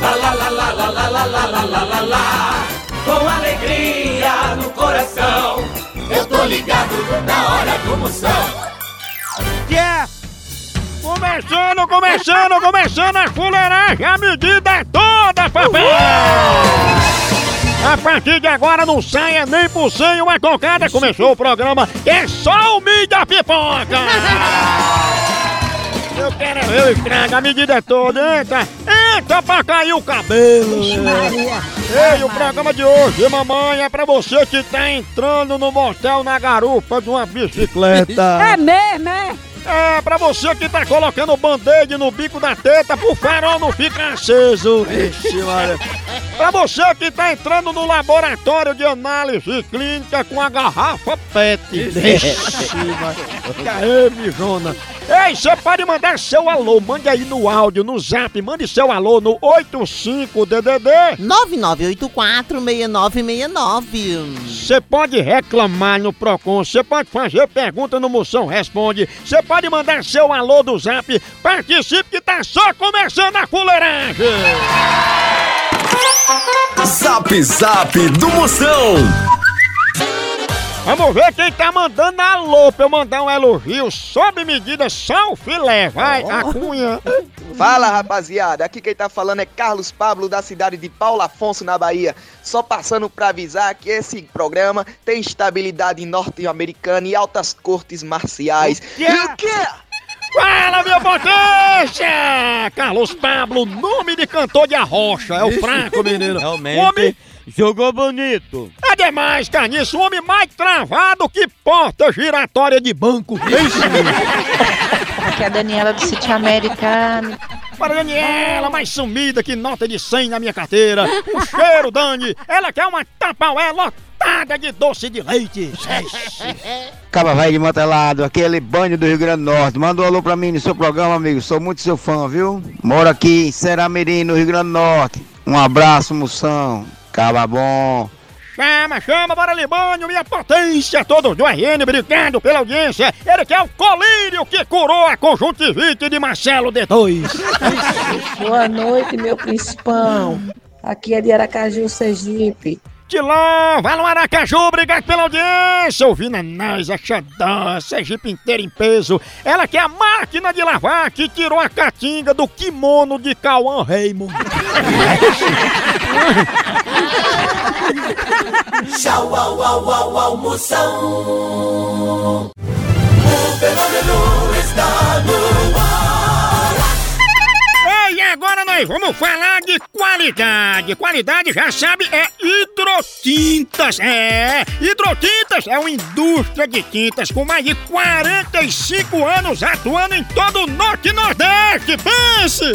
Lá, lá, lá, lá, lá, lá, lá, lá, lá, lá, lá, lá. Com alegria no coração. Eu tô ligado na hora do Moção. Yeah! Começando, começando, começando a fuleiragem, a medida é toda, papai! A partir de agora não saia nem por cem uma cocada. Começou o programa é só o mídia pipoca! Eu quero ver o estrago, a medida é toda, entra! Entra pra cair o cabelo! Ei, o programa de hoje, mamãe, é pra você que tá entrando no motel na garupa de uma bicicleta! É mesmo, é? É, pra você que tá colocando band-aid no bico da teta pro farol não ficar aceso. Vixe, Maria. Pra você que tá entrando no laboratório de análise clínica com a garrafa PET. Vixe, Maria. Aê, mijona. Ei, você pode mandar seu alô, mande aí no áudio, no zap, mande seu alô no 85DDD. 9984-6969. Você pode reclamar no Procon, você pode fazer pergunta no Moção Responde, você pode mandar seu alô do zap, participe que tá só começando a fuleiragem! Zap Zap do Moção. Vamos ver quem tá mandando alô pra eu mandar um elogio sob medida, só o filé, vai, a cunha. Fala rapaziada, aqui quem tá falando é Carlos Pablo da cidade de Paulo Afonso na Bahia. Só passando pra avisar que esse programa tem estabilidade norte-americana e altas cortes marciais. quê? E o quê? Fala, minha potência! Carlos Pablo, nome de cantor de arrocha, é o fraco, menino. Realmente. Homem Jogou bonito. É demais, Carniço, o homem mais travado que porta giratória de banco. Aqui é a Daniela do Sítio Americano. Para Daniela, mais sumida que nota de 100 na minha carteira. Um cheiro, Dani. Ela quer uma tapaué lotada de doce de leite. Caba velho de Mantelado, aquele banho do Rio Grande do Norte. Manda um alô pra mim no seu programa, amigo. Sou muito seu fã, viu? Moro aqui em Seramirim, no Rio Grande do Norte. Um abraço, moção. Caba bom. Chama, chama, bora Libânio, minha potência, todos do RN, obrigado pela audiência. Ele que é o colírio que curou a conjuntivite de Marcelo D2. Boa noite, meu principão. Aqui é de Aracaju, Sergipe. Tilão, vai no Aracaju, obrigado pela audiência. Ouvindo a nós, a Xandã, Sergipe inteira em peso. Ela que é a máquina de lavar que tirou a catinga do kimono de Cauã Raymond. Tchau, au, au, au, au, Moção. O fenômeno está no ar. Ei, agora nós vamos falar de qualidade. Qualidade, já sabe, é hidrotintas. É, hidrotintas é uma indústria de tintas com mais de 45 anos atuando em todo o Norte e Nordeste. Pense!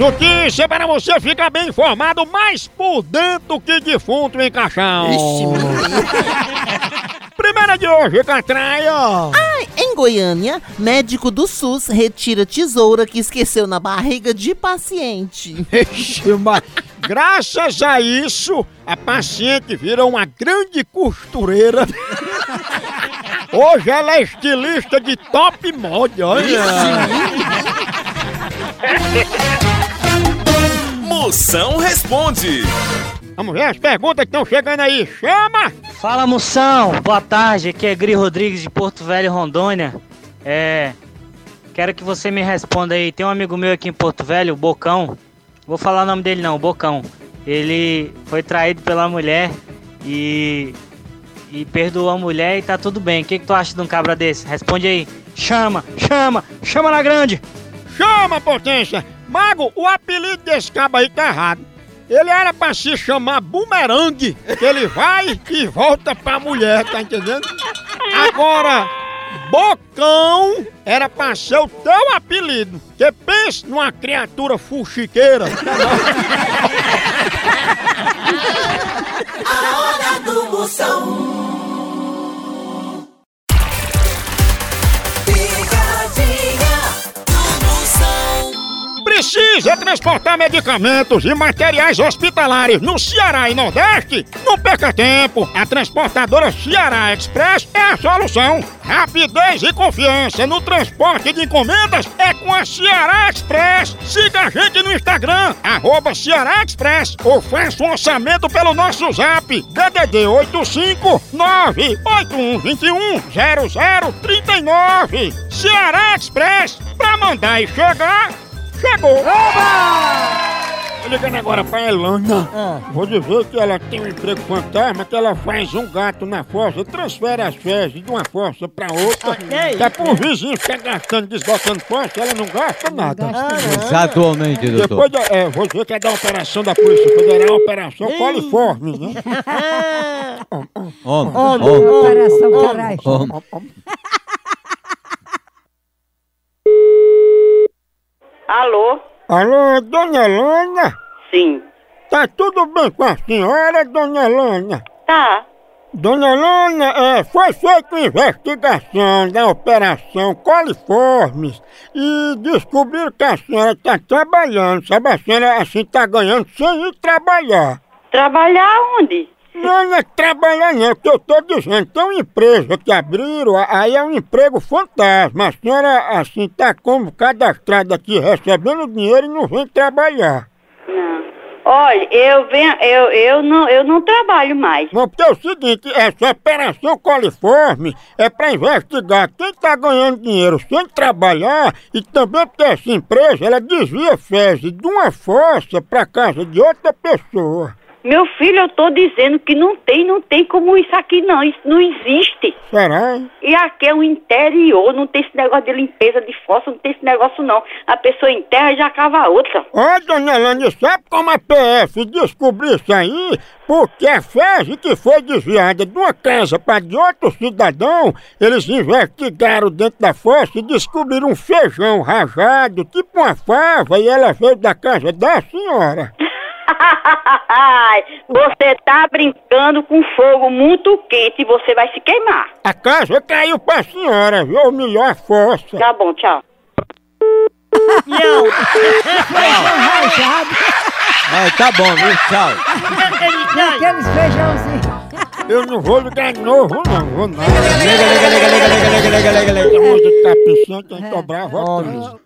Notícia para você ficar bem informado, mais por dentro que defunto em caixão. Primeira de hoje, Catraia. Ai, em Goiânia, médico do SUS retira tesoura que esqueceu na barriga de paciente. Ixi, mas Graças a isso, a paciente vira uma grande costureira. Hoje ela é estilista de top mod, olha. Moção responde. Vamos ver as perguntas que estão chegando aí. Chama! Fala moção, boa tarde, aqui é Gri Rodrigues de Porto Velho, Rondônia. É. Quero que você me responda aí. Tem um amigo meu aqui em Porto Velho, o Bocão. Vou falar o nome dele não, o Bocão. Ele foi traído pela mulher e. e perdoou a mulher e tá tudo bem. O que, que tu acha de um cabra desse? Responde aí. Chama, chama, chama na grande! Chama, potência! Mago, o apelido desse cabo aí tá errado. Ele era pra se chamar bumerangue, que ele vai e volta pra mulher, tá entendendo? Agora, bocão era pra ser o teu apelido. Que pense numa criatura fuxiqueira. A hora do Moção. Precisa transportar medicamentos e materiais hospitalares no Ceará e Nordeste? Não perca tempo! A transportadora Ceará Express é a solução! Rapidez e confiança no transporte de encomendas é com a Ceará Express! Siga a gente no Instagram, arroba Ceará Express, ou faça um orçamento pelo nosso zap, DDD 85 98121 0039. Ceará Express, pra mandar e chegar, chegou! Tô ligando agora pra Elana. Vou dizer que ela tem um emprego fantasma, que ela faz um gato na fossa, transfere as fezes de uma fossa pra outra. Que é pro vizinho ficar gastando, desbotando fossa, ela não gasta nada. Exatamente, doutor. Depois, da- é, vou dizer que é da operação da Polícia Federal, Operação Coliforme, né? Homem, Homem, homem, operação caralho. homem. Alô? Alô, dona Elana? Sim. Tá tudo bem com a senhora, dona Elana? Tá. Dona Elana, é, foi feita uma investigação da Operação Coliformes e descobriram que a senhora está trabalhando, sabe? A senhora assim está ganhando sem ir trabalhar. Trabalhar onde? Não, não é trabalhar não, que eu tô dizendo, tem uma empresa que abriram, aí é um emprego fantasma. A senhora assim tá como cadastrada aqui recebendo dinheiro e não vem trabalhar. Não. Olha, eu venho, eu, eu não, eu não trabalho mais. Não, porque é o seguinte, essa operação coliforme é para investigar quem tá ganhando dinheiro sem trabalhar e também porque essa empresa ela desvia fezes de uma fossa para casa de outra pessoa. Meu filho, eu tô dizendo que não tem, não tem como isso aqui não, isso não existe. Será? E aqui é o interior, não tem esse negócio de limpeza de fossa, não tem esse negócio não. A pessoa enterra e já cava outra. Ó, dona Elane, sabe como a PF descobriu isso aí? Porque a fezes que foi desviada de uma casa para de outro cidadão, eles investigaram dentro da fossa e descobriram um feijão rajado, tipo uma fava, e ela veio da casa da senhora. Você tá brincando com fogo muito quente e você vai se queimar. A casa caiu pra senhora, viu? Melhor, a fossa. Tá bom, tchau. É, tá bom, viu? Tchau. Aqueles feijãozinhos. Eu não vou ligar de novo, não, vou não. Lega, lega, lega, lega, lega, lega, lega, lega. A moça que tá pensando tem que cobrar voltando.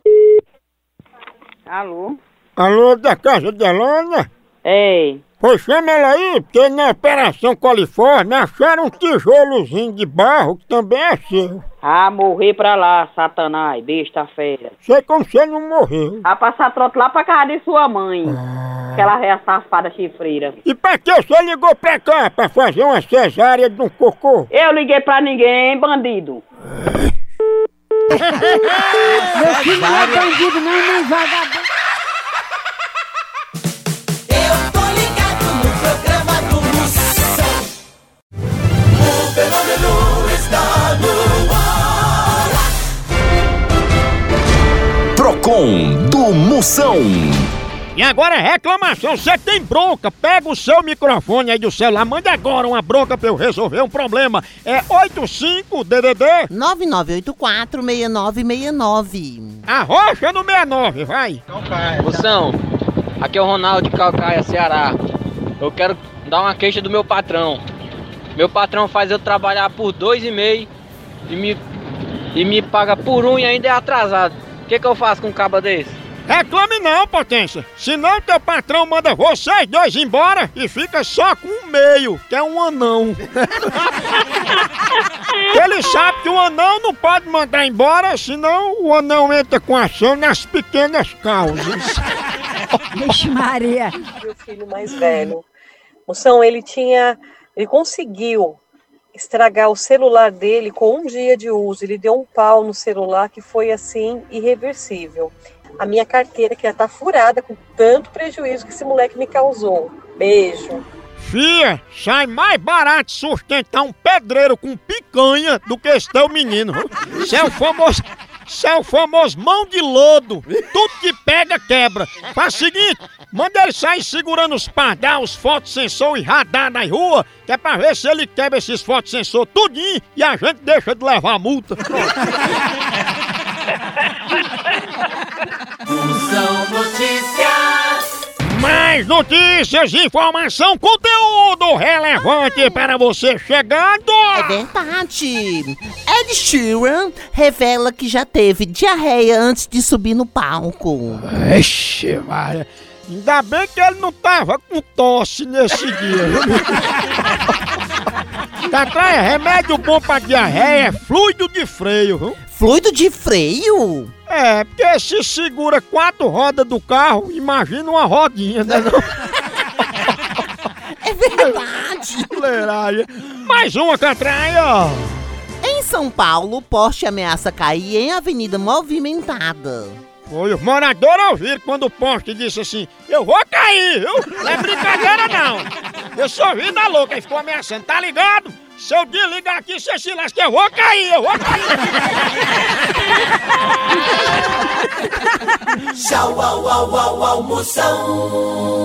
Alô? Alô, da casa de Elana? Ei. Pois chama ela aí, porque na Operação Coliforme acharam um tijolozinho de barro que também é seu. Ah, morrer pra lá, satanás, besta fera. Sei como você não morreu. A passar trote lá pra casa de sua mãe. Aquela réia safada chifreira. E pra que você ligou pra cá? Pra fazer uma cesárea de um cocô? Eu liguei pra ninguém, bandido. Meu filho não é bandido, não, nem vagabundo. Fenômeno está no ar. Procon do Moção. E agora é reclamação, você tem bronca, pega o seu microfone aí do celular, manda agora uma bronca pra eu resolver um problema. É 85-DDD 9984-6969. Arrocha no 69, vai. Moção, Aqui é o Ronaldo de Calcaia, Ceará. Eu quero dar uma queixa do meu patrão. Meu patrão faz eu trabalhar por dois e meio e me, e me paga por um e ainda é atrasado. O que, que eu faço com um caba desse? Reclame não, potência. Senão teu patrão manda vocês dois embora e fica só com um meio, que é um anão. Ele sabe que o anão não pode mandar embora, senão o anão entra com ação nas pequenas causas. Vixe Maria. Meu filho mais velho. Moção, ele tinha. Ele conseguiu estragar o celular dele com um dia de uso. Ele deu um pau no celular que foi assim irreversível. A minha carteira que já tá furada com tanto prejuízo que esse moleque me causou. Beijo. Fia, sai mais barato sustentar um pedreiro com picanha do que esse teu menino. Isso é o famoso. Isso é o famoso mão de lodo. Tudo que pega, quebra. Faz o seguinte: manda ele sair segurando os pardal, os fotossensor e radar nas ruas, que é pra ver se ele quebra esses fotossensor tudinho e a gente deixa de levar a multa. Função Notícias. Mais notícias, informação, conteúdo relevante para você chegando! É verdade. Ed Sheeran revela que já teve diarreia antes de subir no palco. Ixi, Maria. Ainda bem que ele não tava com tosse nesse dia. Catraia, remédio bom pra diarreia é fluido de freio, viu? Fluido de freio? É, porque se segura quatro rodas do carro, imagina uma rodinha, né? Não? É verdade. Fuleiragem. Mais uma, Catraia! Em São Paulo, poste ameaça cair em avenida movimentada. Foi, os moradores ouviram quando o poste disse assim: Eu vou cair, viu? Não é brincadeira não. Eu sou vida louca e ficou ameaçando, tá ligado? Se eu desligar aqui, você se lasca, eu vou cair, eu vou cair. Tchau, au, au, au, almoção.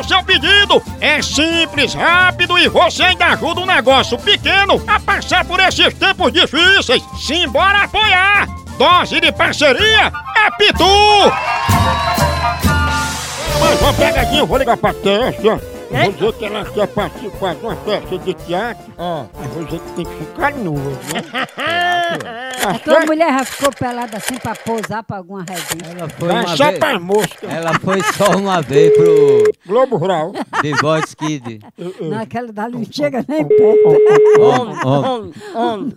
o seu pedido. É simples, rápido e você ainda ajuda um negócio pequeno a passar por esses tempos difíceis. Simbora apoiar! Dose de parceria é Pitu! Mais uma pegadinha, eu vou ligar pra Tessa. Vou dizer que ela quer participar de uma peça de teatro. Mas vou dizer que tem que ficar nua, né? A tua mulher já ficou pelada assim pra posar pra alguma revista. Ela foi Vai uma só vez. pra mosca. Ela foi só uma vez pro Globo Rural. The Voice Kid. Não, aquela dali não chega nem perto. Homem, homem. homem.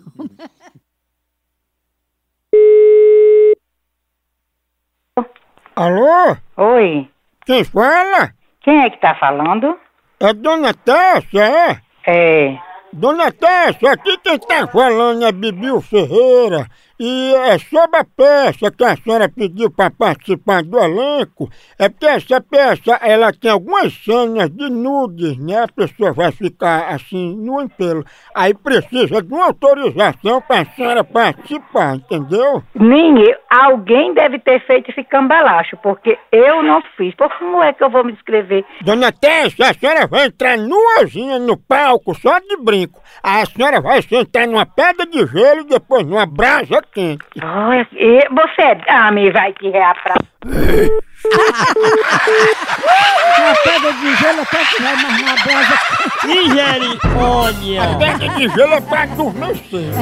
Alô? Oi, Quem fala? Quem é que tá falando? É Dona Tessa, é? É. Dona Tessa, aqui quem tá falando é Bibiu Ferreira. E é sobre a peça que a senhora pediu para participar do elenco. É porque essa peça, ela tem algumas cenas de nudes, né? A pessoa vai ficar assim, no impelo. Aí precisa de uma autorização para a senhora participar, entendeu? Ninguém, alguém deve ter feito esse cambalacho, porque eu não fiz. Por como é que eu vou me inscrever? Dona Tessa, a senhora vai entrar nuazinha no palco, só de brinco. Aí a senhora vai sentar numa pedra de gelo e depois numa brasa quente. Olha, e você ah, me vai te reaprar. Na pedra de gelo até que vai, mas na brasa... Misericórdia! A pedra de gelo é pra adormecer.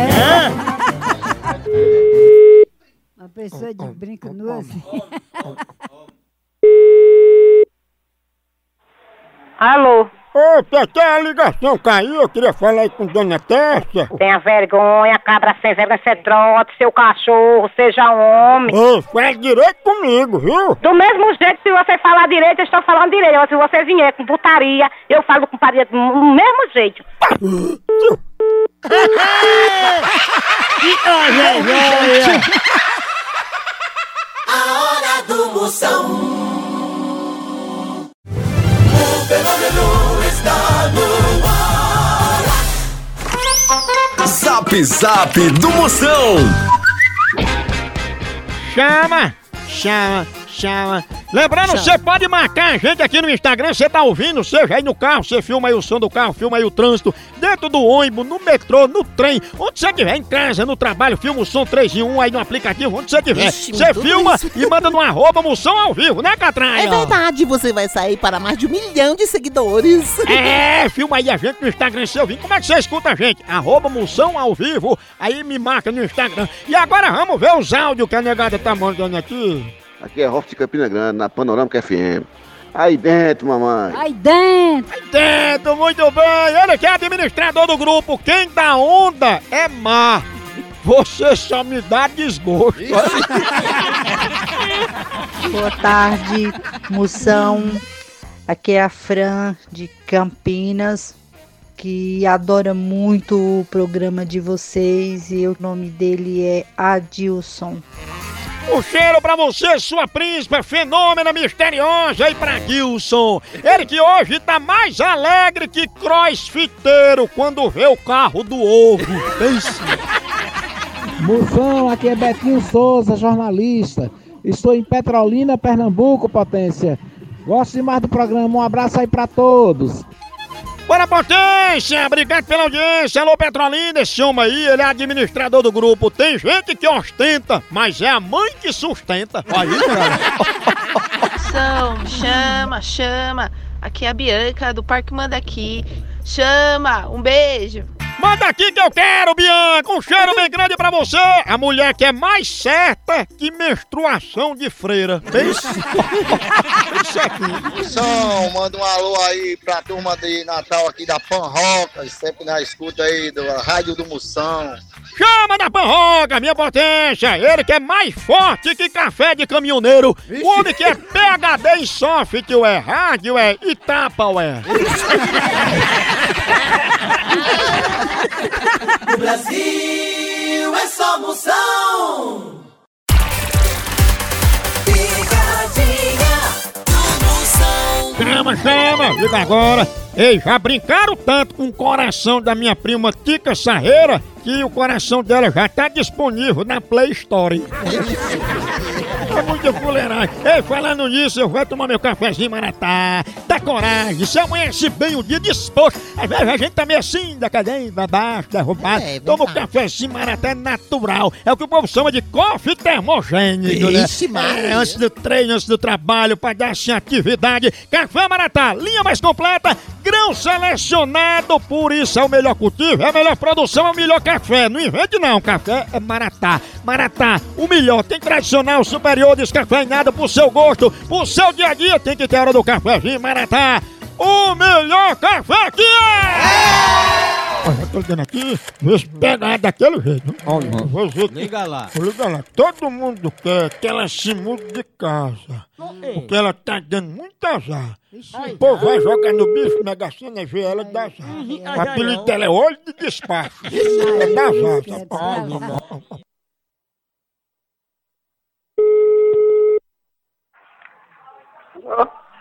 Uma pessoa de brinco nu assim. Alô? Ô, Tete, a ligação caiu, eu queria falar aí com Dona Tessa. Tenha vergonha, cabra sem vergonha, você trote, seu cachorro, seja homem. Ô, faz direito comigo, viu? Do mesmo jeito, se você falar direito, eu estou falando direito. Se você vier com putaria, eu falo com putaria do mesmo jeito. A hora do Moção. O fenômeno Zap Zap do Moção. Chama, chama, chama. Lembrando, você pode marcar a gente aqui no Instagram, você tá ouvindo, seja aí no carro, você filma aí o som do carro, filma aí o trânsito, dentro do ônibus, no metrô, no trem, onde você estiver, em casa, no trabalho, filma o som 3 em 1 aí no aplicativo, onde você estiver. Você filma isso. e manda no arroba moção ao vivo, né, Catraia? É verdade, você vai sair para mais de um milhão de seguidores. É, filma aí a gente no Instagram, seu ouvindo. Como é que você escuta a gente? Arroba moção ao vivo, aí me marca no Instagram. E agora vamos ver os áudios que a negada tá mandando aqui. Aqui é Hoff de Campina Grande, na Panorâmica FM. Aí dentro, mamãe. Aí dentro. Aí dentro, muito bem. Ele que é administrador do grupo. Quem dá onda é mar. Você só me dá desgosto. Boa tarde, moção. Aqui é a Fran de Campinas, que adora muito o programa de vocês e o nome dele é Adilson. Um cheiro pra você, sua príncipa, fenômena misteriosa e pra Gilson. Ele que hoje tá mais alegre que crossfiteiro quando vê o carro do ovo. Moção, aqui é Betinho Souza, jornalista. Estou em Petrolina, Pernambuco, potência. Gosto demais do programa, um abraço aí pra todos. Bora, potência! Obrigado pela audiência. Alô, Petrolina, esse homem aí, ele é administrador do grupo. Tem gente que ostenta, mas é a mãe que sustenta. Aí, cara. São, chama, chama. Aqui é a Bianca do Parque Manda Aqui. Chama, um beijo. Manda aqui que eu quero, Bianca! Um cheiro bem grande pra você! A mulher que é mais certa que menstruação de freira. Isso aqui. Som, manda um alô aí pra turma de Natal aqui da Pan Roca, sempre na escuta aí da Rádio do Moção. Chama da Panroga, minha potência! Ele que é mais forte que café de caminhoneiro. O homem que é PHD em software, hardware e tapaware. No Brasil é só moção. Picadinha Moção. Chama, chama! Liga agora! Ei, já brincaram tanto com o coração da minha prima Tica Sarreira que o coração dela já tá disponível na Play Store. É muita fuleiragem. Ei, falando nisso, eu vou tomar meu cafezinho maratá. Dá coragem, se amanhece bem o dia disposto. Às vezes a gente tá meio assim, decadente, abaixo, derrubado. É, Toma o verdade. cafezinho maratá natural. É o que o povo chama de coffee termogênico, né? Ixi, Maria. É, antes do treino, antes do trabalho, pra dar assim atividade. Café Maratá, linha mais completa, grão selecionado, por isso é o melhor cultivo, é a melhor produção, é o melhor café. Não invente não, café é Maratá. Maratá, o melhor, tem tradicional, superior, descafeinado pro seu gosto, pro seu dia a dia, tem que ter hora do cafezinho Maratá. O melhor café que é! Olha, eu tô ligando aqui, vê se pega daquele jeito. Olha, vou ver que- Liga lá. Liga lá, todo mundo quer que ela se mude de casa. Porque ela tá dando muito azar. O povo vai jogar no bicho, mega sena, vê ela e dá azar. O apelido dela é olho de despacho. É dá azar,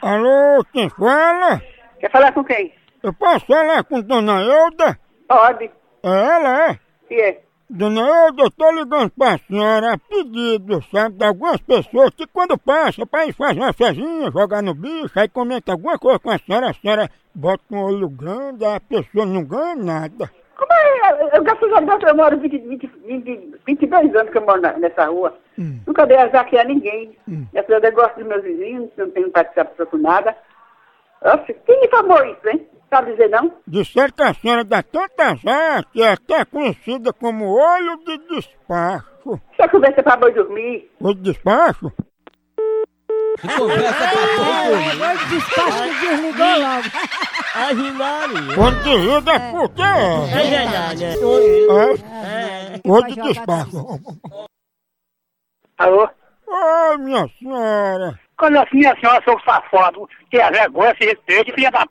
Alô, quem fala? Quer falar com quem? Eu posso falar com Dona Euda? Pode. É ela, é? Que é? Dona Euda, eu tô ligando pra senhora a pedido, sabe, de algumas pessoas que quando passa pra ir fazer uma fezinha, jogar no bicho, aí comenta alguma coisa com a senhora, a senhora bota um olho grande, a pessoa não ganha nada. Como é? Eu a Deus eu moro 20, 20, 20, 22 anos que eu moro na- nessa rua. Nunca dei azar aqui a ninguém. A Deus eu gosto dos meus vizinhos, não tenho participação com nada. Nossa, quem me falou isso, hein? Sabe dizer não? Disseram que a senhora dá tanta azar que é até conhecida como olho de despacho. Só conversa pra boi dormir. Olho de despacho? Conversa pra Dois despachos que desligou logo. Quando desliga é porque É é. verdade. É? Olho de despacho. Alô? Oi, minha senhora. Quando assim a senhora sou safado, tenha vergonha, se respeite, filha da p.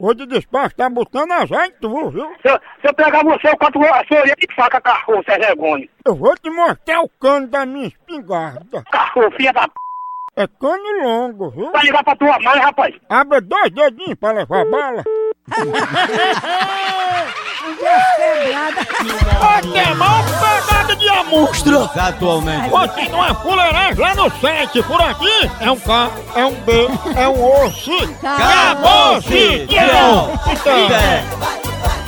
Ô de despacho, tá botando azar em tu, viu? Se eu, se eu pegar você, eu corto a sua orelha de faca, cachorro, sem vergonha. Eu vou te mostrar o cano da minha espingarda. Cachorro, filha da p... É cano longo, viu? Vai ligar pra tua mãe, rapaz. Abre dois dedinhos pra levar bala. Até mal pegada de amostra. Atualmente. Continua fuleiragem lá no site. Por aqui é um K, é um B, é um osso. Acabou-se. Tchau. Tchau.